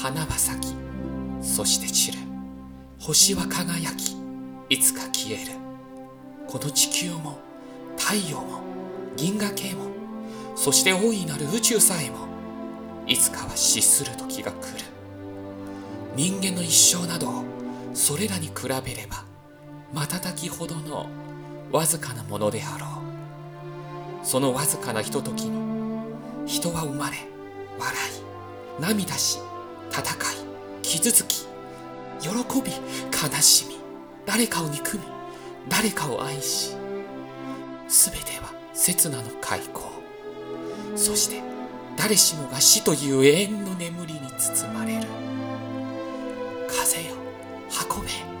花は咲きそして散る星は輝きいつか消える。この地球も太陽も銀河系もそして大いなる宇宙さえもいつかは死する時が来る。人間の一生などそれらに比べれば瞬きほどのわずかなものであろう。そのわずかなひとときに人は生まれ笑い涙し戦い傷つき喜び悲しみ誰かを憎み誰かを愛し全ては刹那の開口。そして誰しもが死という永遠の眠りに包まれる。風よ運べ